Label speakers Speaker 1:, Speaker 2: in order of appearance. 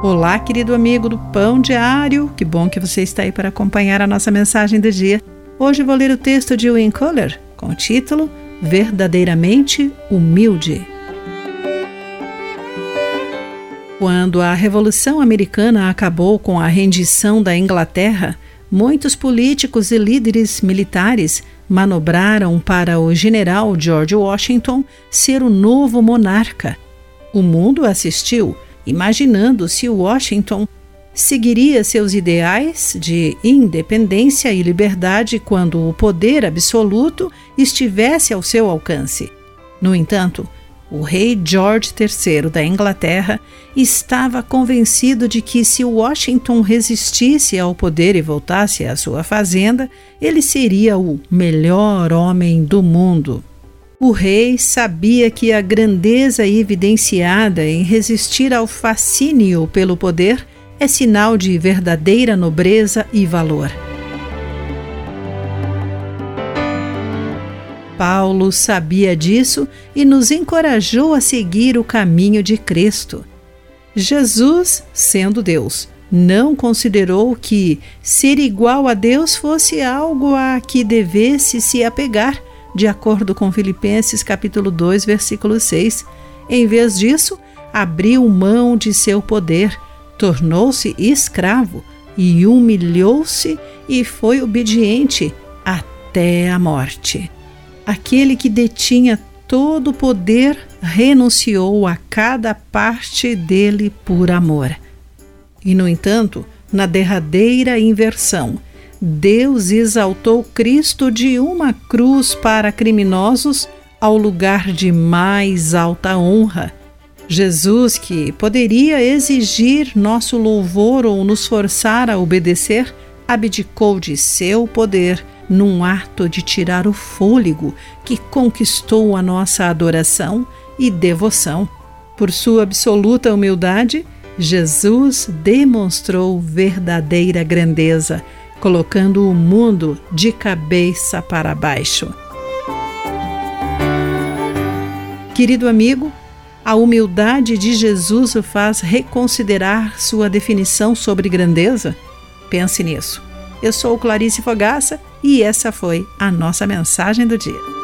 Speaker 1: Olá, querido amigo do Pão Diário. Que bom que você está aí para acompanhar a nossa mensagem do dia. Hoje vou ler o texto de Win Kohler com o título Verdadeiramente Humilde. Quando a Revolução Americana acabou com a rendição da Inglaterra, muitos políticos e líderes militares manobraram para o general George Washington ser o novo monarca. O mundo assistiu imaginando se Washington seguiria seus ideais de independência e liberdade quando o poder absoluto estivesse ao seu alcance. No entanto, o rei George III da Inglaterra estava convencido de que se Washington resistisse ao poder e voltasse à sua fazenda, ele seria o melhor homem do mundo. O rei sabia que a grandeza evidenciada em resistir ao fascínio pelo poder é sinal de verdadeira nobreza e valor. Paulo sabia disso e nos encorajou a seguir o caminho de Cristo. Jesus, sendo Deus, não considerou que ser igual a Deus fosse algo a que devesse se apegar de acordo com Filipenses capítulo 2, versículo 6. Em vez disso, abriu mão de seu poder, tornou-se escravo e humilhou-se e foi obediente até a morte. Aquele que detinha todo o poder renunciou a cada parte dele por amor. E, no entanto, na derradeira inversão, Deus exaltou Cristo de uma cruz para criminosos ao lugar de mais alta honra. Jesus, que poderia exigir nosso louvor ou nos forçar a obedecer, abdicou de seu poder num ato de tirar o fôlego que conquistou a nossa adoração e devoção. Por sua absoluta humildade, Jesus demonstrou verdadeira grandeza colocando o mundo de cabeça para baixo. Querido amigo, a humildade de Jesus o faz reconsiderar sua definição sobre grandeza? Pense nisso. Eu sou Clarice Fogaça e essa foi a nossa mensagem do dia.